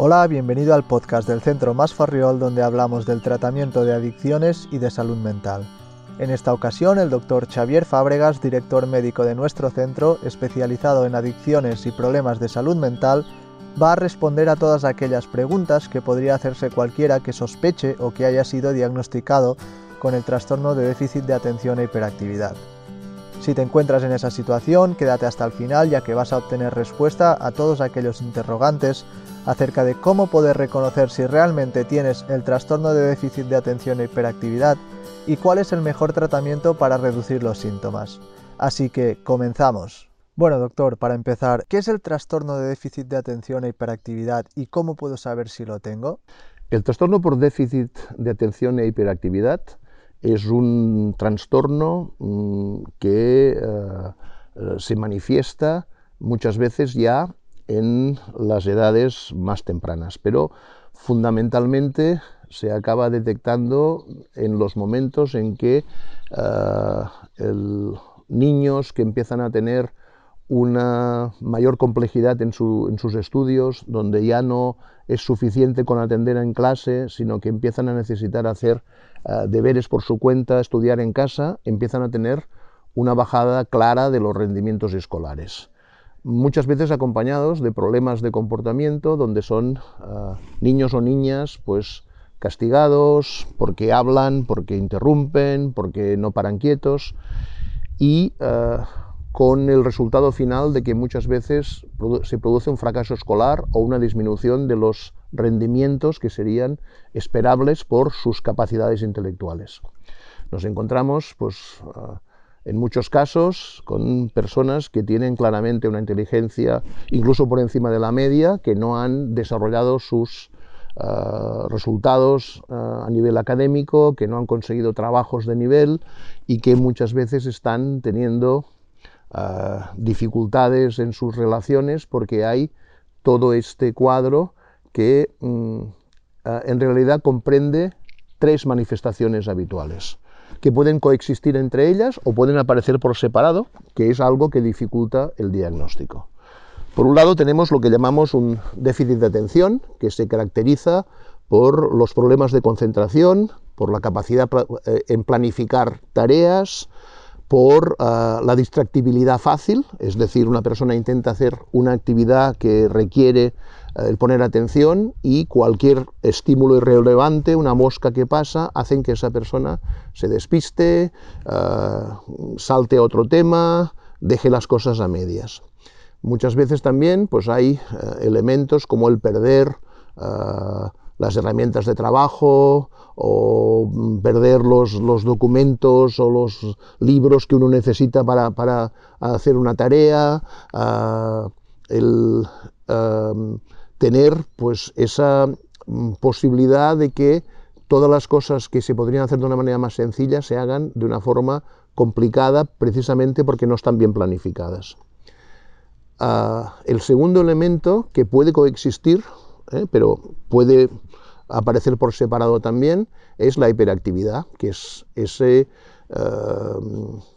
Hola, bienvenido al podcast del Centro Más Farriol donde hablamos del tratamiento de adicciones y de salud mental. En esta ocasión, el doctor Xavier Fábregas, director médico de nuestro centro, especializado en adicciones y problemas de salud mental, va a responder a todas aquellas preguntas que podría hacerse cualquiera que sospeche o que haya sido diagnosticado con el trastorno de déficit de atención e hiperactividad. Si te encuentras en esa situación, quédate hasta el final ya que vas a obtener respuesta a todos aquellos interrogantes acerca de cómo poder reconocer si realmente tienes el trastorno de déficit de atención e hiperactividad y cuál es el mejor tratamiento para reducir los síntomas. Así que comenzamos. Bueno, doctor, para empezar, ¿qué es el trastorno de déficit de atención e hiperactividad y cómo puedo saber si lo tengo? El trastorno por déficit de atención e hiperactividad es un trastorno mm, que eh, eh, se manifiesta muchas veces ya en las edades más tempranas, pero fundamentalmente se acaba detectando en los momentos en que eh, niños que empiezan a tener una mayor complejidad en, sus estudios, donde ya no es suficiente con atender en clase, sino que empiezan a necesitar hacer eh, deberes por su cuenta, estudiar en casa, empiezan a tener una bajada clara de los rendimientos escolares. Muchas veces acompañados de problemas de comportamiento, donde son eh, niños o niñas pues, castigados porque hablan, porque interrumpen, porque no paran quietos y eh, con el resultado final de que muchas veces se produce un fracaso escolar o una disminución de los rendimientos que serían esperables por sus capacidades intelectuales. Nos encontramos, pues, ah, en muchos casos, con personas que tienen claramente una inteligencia incluso por encima de la media, que no han desarrollado sus ah, resultados ah, a nivel académico, que no han conseguido trabajos de nivel y que muchas veces están teniendo dificultades en sus relaciones porque hay todo este cuadro que mm, ah, en realidad comprende tres manifestaciones habituales, que pueden coexistir entre ellas o pueden aparecer por separado, que es algo que dificulta el diagnóstico. Por un lado tenemos lo que llamamos un déficit de atención, que se caracteriza por los problemas de concentración, por la capacidad eh, en planificar tareas, por ah, la distractibilidad fácil, es decir, una persona intenta hacer una actividad que requiere el poner atención y cualquier estímulo irrelevante, una mosca que pasa, hacen que esa persona se despiste, eh, salte a otro tema, deje las cosas a medias. Muchas veces también pues hay eh, elementos como el perder eh, las herramientas de trabajo o perder los, los, documentos o los libros que uno necesita para, para hacer una tarea, el, tener pues esa mm, posibilidad de que todas las cosas que se podrían hacer de una manera más sencilla se hagan de una forma complicada precisamente porque no están bien planificadas. Ah, el segundo elemento que puede coexistir, eh, pero puede aparecer por separado también, es la hiperactividad, que es ese, ah,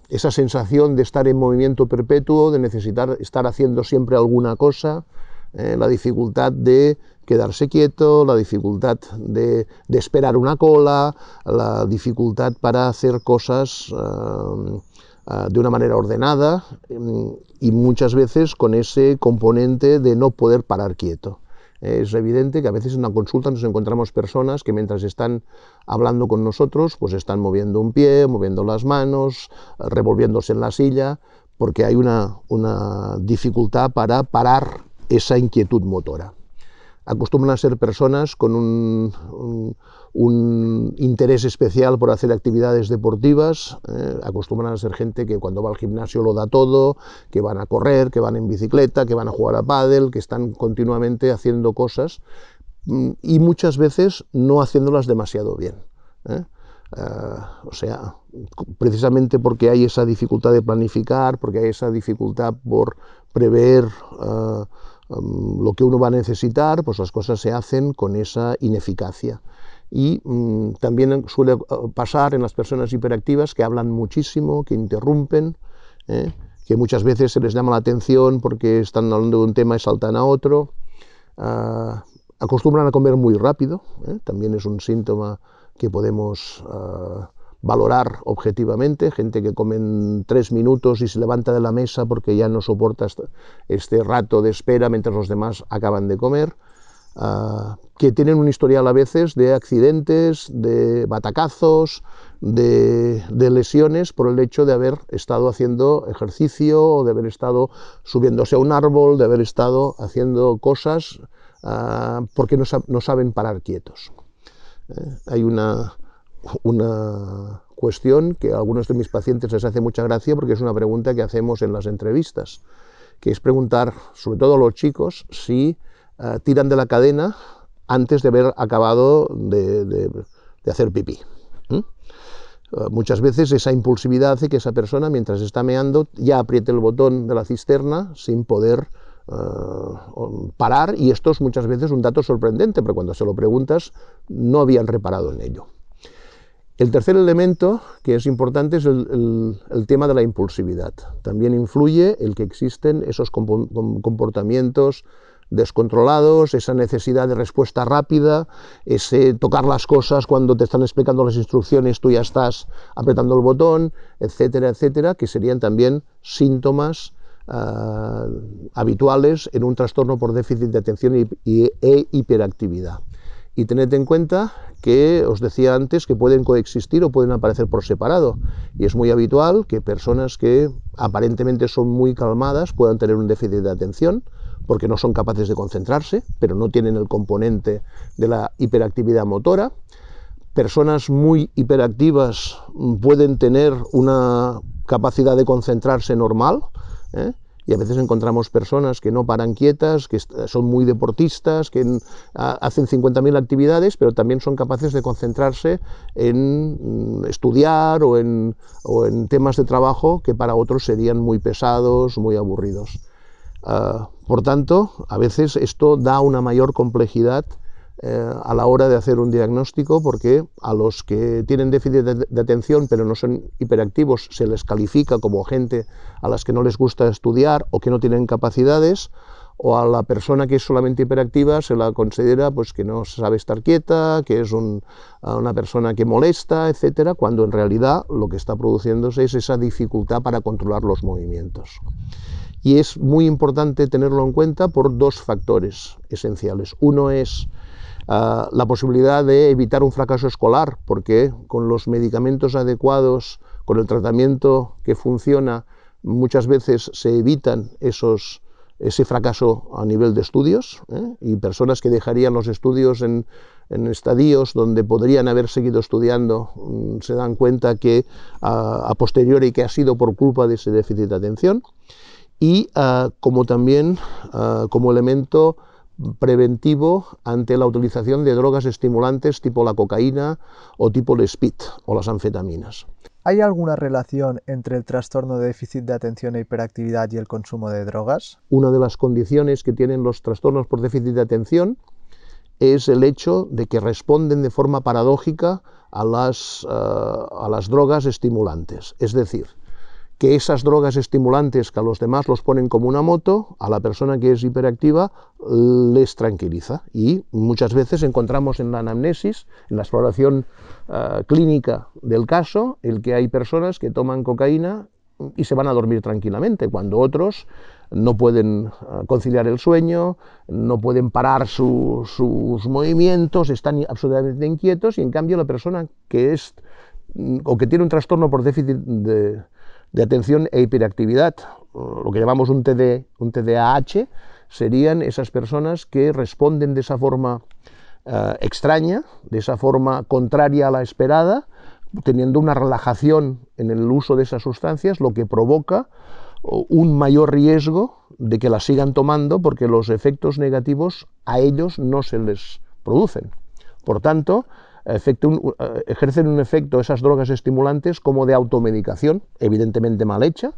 esa sensación de estar en movimiento perpetuo, de necesitar estar haciendo siempre alguna cosa, eh, la dificultad de quedarse quieto, la dificultad de, esperar una cola, la dificultad para hacer cosas eh, eh, de una manera ordenada y muchas veces con ese componente de no poder parar quieto. Es evidente que a veces en una consulta nos encontramos personas que mientras están hablando con nosotros, pues están moviendo un pie, moviendo las manos, revolviéndose en la silla, porque hay una, una dificultad para parar esa inquietud motora. Acostumbran a ser personas con un, interés especial por hacer actividades deportivas, eh, acostumbran a ser gente que cuando va al gimnasio lo da todo, que van a correr, que van en bicicleta, que van a jugar a pádel, que están continuamente haciendo cosas mm, y muchas veces no haciéndolas demasiado bien. ¿eh? Eh, o sea, precisamente porque hay esa dificultad de planificar, porque hay esa dificultad por prever lo que uno va a necesitar, pues las cosas se hacen con esa ineficacia. Y mm, también suele uh, pasar en las personas hiperactivas que hablan muchísimo, que interrumpen, ¿eh? que muchas veces se les llama la atención porque están hablando de un tema y saltan a otro. Ah, acostumbran a comer muy rápido, ¿eh? también es un síntoma que podemos ah, valorar objetivamente, gente que come en tres minutos y se levanta de la mesa porque ya no soporta este rato de espera mientras los demás acaban de comer, ah, que tienen un historial a veces de accidentes, de batacazos, de, lesiones por el hecho de haber estado haciendo ejercicio o de haber estado subiéndose a un árbol, de haber estado haciendo cosas ah, porque no, saben parar quietos. Eh, hay una, una cuestión que a algunos de mis pacientes les hace mucha gracia porque es una pregunta que hacemos en las entrevistas, que es preguntar, sobre todo a los chicos, si eh, tiran de la cadena antes de haber acabado de, hacer pipí. Eh, muchas veces esa impulsividad hace que esa persona, mientras está meando, ya apriete el botón de la cisterna sin poder eh, parar, y esto es muchas veces un dato sorprendente, pero cuando se lo preguntas no habían reparado en ello. El tercer elemento que es importante es el, tema de la impulsividad. También influye el que existen esos comportamientos descontrolados, esa necesidad de respuesta rápida, ese tocar las cosas cuando te están explicando las instrucciones, tú ya estás apretando el botón, etcétera, etcétera, que serían también síntomas ah, habituales en un trastorno por déficit de atención e hiperactividad. Y tened en cuenta que os decía antes que pueden coexistir o pueden aparecer por separado. Y es muy habitual que personas que aparentemente son muy calmadas puedan tener un déficit de atención porque no son capaces de concentrarse, pero no tienen el componente de la hiperactividad motora. Personas muy hiperactivas pueden tener una capacidad de concentrarse normal, ¿eh? Y a veces encontramos personas que no paran quietas, que son muy deportistas, que hacen 50.000 actividades, pero también son capaces de concentrarse en mm, estudiar o en, o en temas de trabajo que para otros serían muy pesados, muy aburridos. Ah, por tanto, a veces esto da una mayor complejidad eh, a la hora de hacer un diagnóstico porque a los que tienen déficit de, atención pero no son hiperactivos se les califica como gente a las que no les gusta estudiar o que no tienen capacidades o a la persona que es solamente hiperactiva se la considera pues que no sabe estar quieta, que es una persona que molesta, etcétera, cuando en realidad lo que está produciéndose es esa dificultad para controlar los movimientos. Y es muy importante tenerlo en cuenta por dos factores esenciales. Uno es la posibilidad de evitar un fracaso escolar, porque con los medicamentos adecuados, con el tratamiento que funciona, muchas veces se evitan esos, ese fracaso a nivel de estudios ¿eh? y personas que dejarían los estudios en, estadios donde podrían haber seguido estudiando mm, se dan cuenta que a, posteriori que ha sido por culpa de ese déficit de atención y ah, como también ah, como elemento preventivo ante la utilización de drogas estimulantes tipo la cocaína o tipo el speed o las anfetaminas. ¿Hay alguna relación entre el trastorno de déficit de atención e hiperactividad y el consumo de drogas? Una de las condiciones que tienen los trastornos por déficit de atención es el hecho de que responden de forma paradójica a las, eh, a las drogas estimulantes. Es decir, que esas drogas estimulantes que a los demás los ponen como una moto, a la persona que es hiperactiva les tranquiliza. Y muchas veces encontramos en la anamnesis, en la exploración eh, clínica del caso, el que hay personas que toman cocaína y se van a dormir tranquilamente, cuando otros no pueden eh, conciliar el sueño, no pueden parar sus movimientos, están absolutamente inquietos y en cambio la persona que es o que tiene un trastorno por déficit de, de atención e hiperactividad, lo que llamamos un, TD, un TDAH, serían esas personas que responden de esa forma eh, extraña, de esa forma contraria a la esperada, teniendo una relajación en el uso de esas sustancias, lo que provoca un mayor riesgo de que las sigan tomando porque los efectos negativos a ellos no se les producen. Por tanto, eh, ejercen un efecto esas drogas estimulantes como de automedicación, evidentemente mal hecha,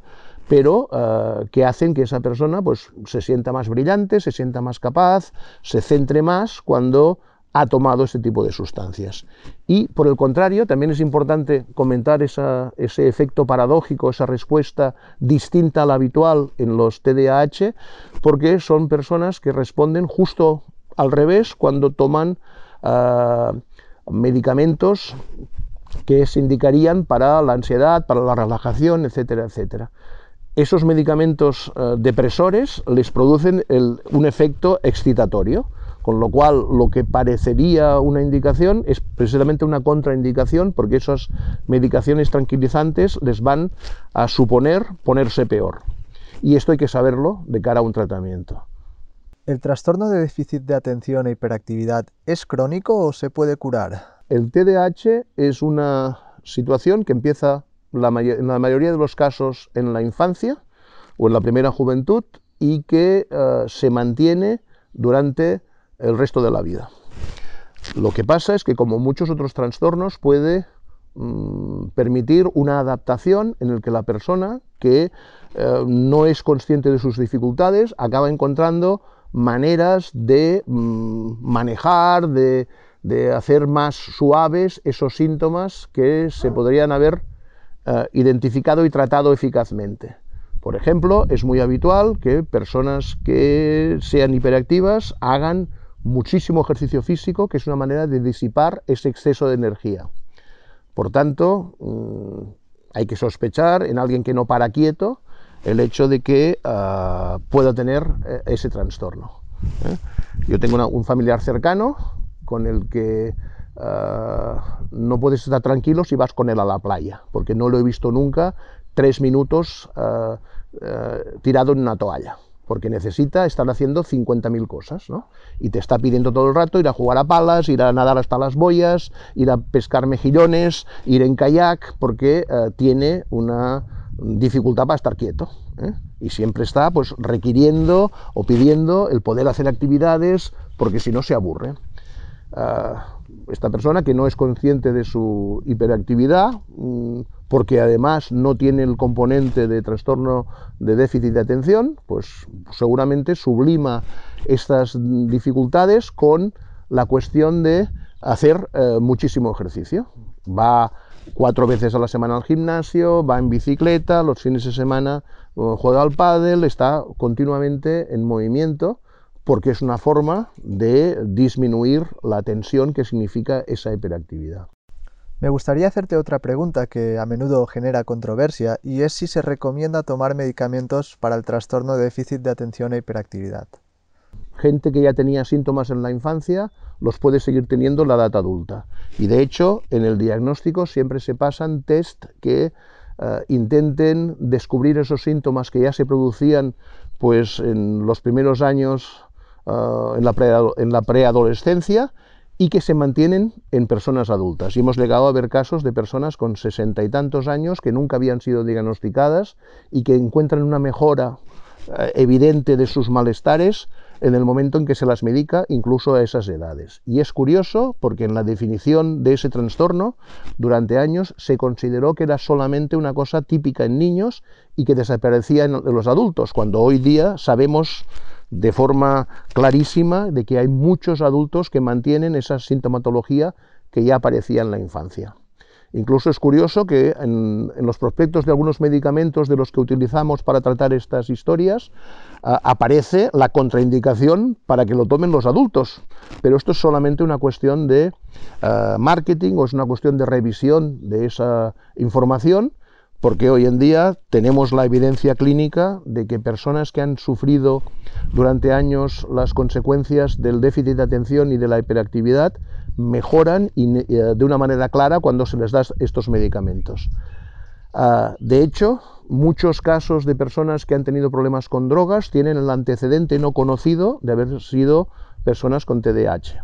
pero eh, que hacen que esa persona pues, se sienta más brillante, se sienta más capaz, se centre más cuando ha tomado ese tipo de sustancias. Y por el contrario, también es importante comentar ese efecto paradójico, esa respuesta distinta a la habitual en los TDAH, porque son personas que responden justo al revés cuando toman ah, medicamentos que se indicarían para la ansiedad, para la relajación, etcétera, etcétera. Esos medicamentos ah, depresores les producen un efecto excitatorio, con lo cual lo que parecería una indicación es precisamente una contraindicación porque esas medicaciones tranquilizantes les van a suponer ponerse peor. Y esto hay que saberlo de cara a un tratamiento. ¿El trastorno de déficit de atención e hiperactividad es crónico o se puede curar? El TDAH es una situación que empieza en la mayoría de los casos en la infancia o en la primera juventud y que eh, se mantiene durante el resto de la vida. Lo que pasa es que, como muchos otros trastornos, puede mm, permitir una adaptación en el que la persona que eh, no es consciente de sus dificultades acaba encontrando maneras de mm, manejar, de, hacer más suaves esos síntomas que se podrían haber eh, identificado y tratado eficazmente. Por ejemplo, es muy habitual que personas que sean hiperactivas hagan muchísimo ejercicio físico, que es una manera de disipar ese exceso de energía. Por tanto, mm, hay que sospechar en alguien que no para quieto el hecho de que ah, pueda tener eh, ese trastorno. ¿eh? Yo tengo un familiar cercano con el que ah, no puedes estar tranquilo si vas con él a la playa, porque no lo he visto nunca tres minutos ah, tirado en una toalla porque necesita estar haciendo 50.000 cosas, ¿no? Y te está pidiendo todo el rato ir a jugar a palas, ir a nadar hasta las boyas, ir a pescar mejillones, ir en kayak, porque tiene una dificultad para estar quieto. ¿eh? Y siempre está pues requiriendo o pidiendo el poder hacer actividades, porque si no se aburre. Ah, esta persona que no es consciente de su hiperactividad, mm, porque además no tiene el componente de trastorno de déficit de atención, pues seguramente sublima estas dificultades con la cuestión de hacer eh, muchísimo ejercicio. Va cuatro veces a la semana al gimnasio, va en bicicleta, los fines de semana eh, juega al pádel, está continuamente en movimiento porque es una forma de disminuir la tensión que significa esa hiperactividad. Me gustaría hacerte otra pregunta que a menudo genera controversia y es si se recomienda tomar medicamentos para el trastorno de déficit de atención e hiperactividad. Gente que ya tenía síntomas en la infancia los puede seguir teniendo en la edad adulta. Y de hecho, en el diagnóstico siempre se pasan test que eh, intenten descubrir esos síntomas que ya se producían pues, en los primeros años eh, en la preadolescencia y que se mantienen en personas adultas. Y hemos llegado a ver casos de personas con sesenta y tantos años que nunca habían sido diagnosticadas y que encuentran una mejora eh, evidente de sus malestares en el momento en que se las medica, incluso a esas edades. Y es curioso porque en la definición de ese trastorno, durante años se consideró que era solamente una cosa típica en niños y que desaparecía en los adultos, cuando hoy día sabemos de forma clarísima de que hay muchos adultos que mantienen esa sintomatología que ya aparecía en la infancia. Incluso es curioso que en, los prospectos de algunos medicamentos de los que utilizamos para tratar estas historias aparece la contraindicación para que lo tomen los adultos. Pero esto es solamente una cuestión de marketing o es una cuestión de revisión de esa información porque hoy en día tenemos la evidencia clínica de que personas que han sufrido durante años las consecuencias del déficit de atención y de la hiperactividad mejoran eh, de una manera clara cuando se les da estos medicamentos. Ah, de hecho, muchos casos de personas que han tenido problemas con drogas tienen el antecedente no conocido de haber sido personas con TDAH.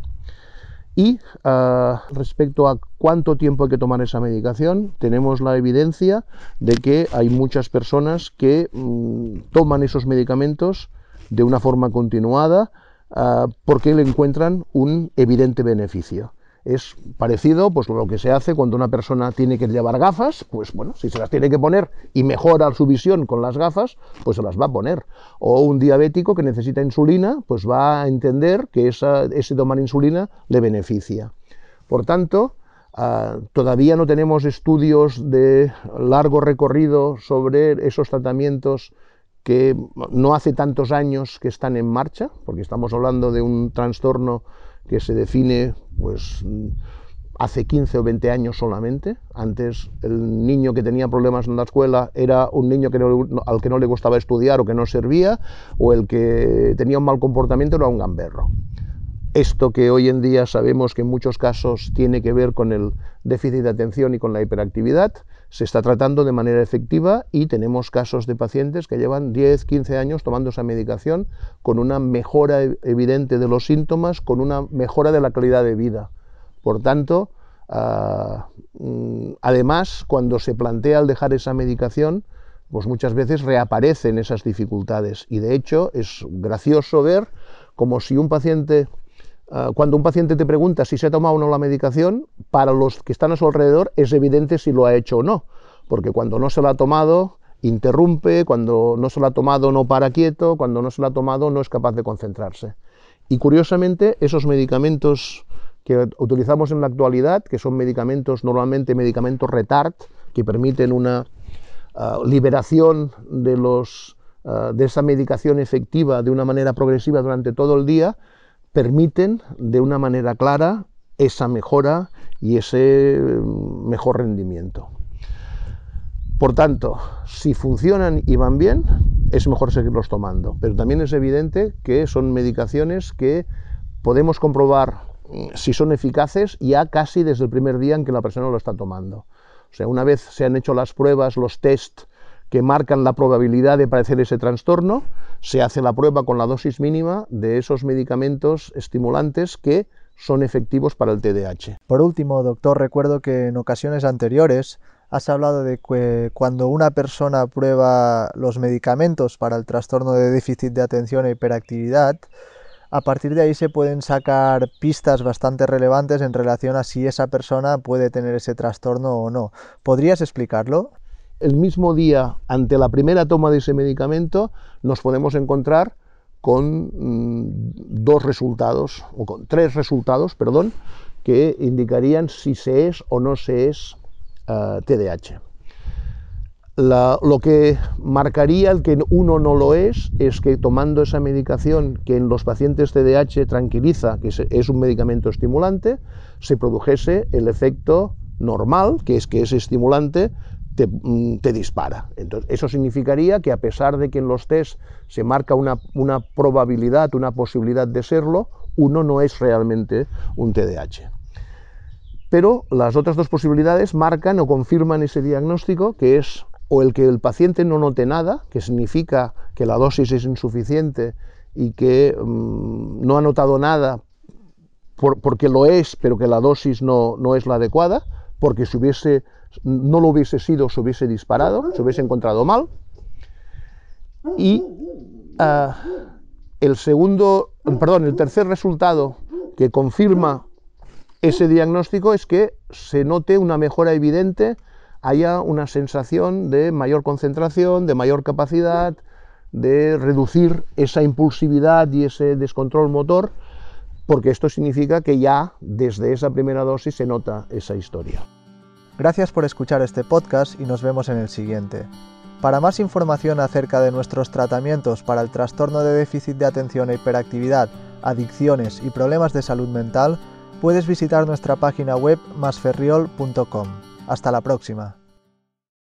Y ah, respecto a cuánto tiempo hay que tomar esa medicación, tenemos la evidencia de que hay muchas personas que mm, toman esos medicamentos de una forma continuada ah, porque le encuentran un evidente beneficio es parecido pues lo que se hace cuando una persona tiene que llevar gafas, pues bueno, si se las tiene que poner y mejora su visión con las gafas, pues se las va a poner. O un diabético que necesita insulina, pues va a entender que ese tomar insulina le beneficia. Por tanto, ah, todavía no tenemos estudios de largo recorrido sobre esos tratamientos que no hace tantos años que están en marcha, porque estamos hablando de un trastorno que se define pues hace 15 o 20 años solamente. Antes el niño que tenía problemas en la escuela era un niño que al que no le gustaba estudiar o que no servía, o el que tenía un mal comportamiento era un gamberro. Esto que hoy en día sabemos que en muchos casos tiene que ver con el déficit de atención y con la hiperactividad, se está tratando de manera efectiva y tenemos casos de pacientes que llevan 10, 15 años tomando esa medicación con una mejora evidente de los síntomas, con una mejora de la calidad de vida. Por tanto, ah, mm, además, cuando se plantea el dejar esa medicación, pues muchas veces reaparecen esas dificultades. Y de hecho es gracioso ver como si un paciente, ah, cuando un paciente te pregunta si se ha tomado o no la medicación, para los que están a su alrededor es evidente si lo ha hecho o no, porque cuando no se la ha tomado interrumpe, cuando no se la ha tomado no para quieto, cuando no se la ha tomado no es capaz de concentrarse. Y curiosamente esos medicamentos que utilizamos en la actualidad, que son medicamentos, normalmente medicamentos retard, que permiten una ah, liberación de, los, ah, de esa medicación efectiva de una manera progresiva durante todo el día, permiten de una manera clara esa mejora y ese mm, mejor rendimiento. Por tanto, si funcionan y van bien, es mejor seguirlos tomando. Pero también es evidente que son medicaciones que podemos comprobar si son eficaces ya casi desde el primer día en que la persona lo está tomando. O sea, una vez se han hecho las pruebas, los test que marcan la probabilidad de padecer ese trastorno, se hace la prueba con la dosis mínima de esos medicamentos estimulantes que son efectivos para el TDAH. Por último, doctor, recuerdo que en ocasiones anteriores has hablado de que cuando una persona prueba los medicamentos para el trastorno de déficit de atención e hiperactividad, a partir de ahí se pueden sacar pistas bastante relevantes en relación a si esa persona puede tener ese trastorno o no. ¿Podrías explicarlo? El mismo día, ante la primera toma de ese medicamento, nos podemos encontrar con mm, dos resultados, o con tres resultados, perdón, que indicarían si se es o no se es TDAH. Eh, lo que marcaría el que uno no lo es es que tomando esa medicación que en los pacientes TDAH tranquiliza, que es un medicamento estimulante, se produjese el efecto normal, que es que ese estimulante te, mm, dispara. Entonces, eso significaría que a pesar de que en los test se marca una, una probabilidad, una posibilidad de serlo, uno no es realmente un TDAH. Pero las otras dos posibilidades marcan o confirman ese diagnóstico, que es o el que el paciente no note nada, que significa que la dosis es insuficiente y que mm, no ha notado nada porque lo es, pero que la dosis no, es la adecuada, porque si hubiese, no lo hubiese sido, se hubiese disparado, se hubiese encontrado mal. Y ah, el segundo, perdón, el tercer resultado que confirma ese diagnóstico es que se note una mejora evidente haya una sensación de mayor concentración, de mayor capacidad, de reducir esa impulsividad y ese descontrol motor, porque esto significa que ya desde esa primera dosis se nota esa historia. Gracias por escuchar este podcast y nos vemos en el siguiente. Para más información acerca de nuestros tratamientos para el trastorno de déficit de atención e hiperactividad, adicciones y problemas de salud mental, puedes visitar nuestra página web masferriol.com. Hasta la próxima.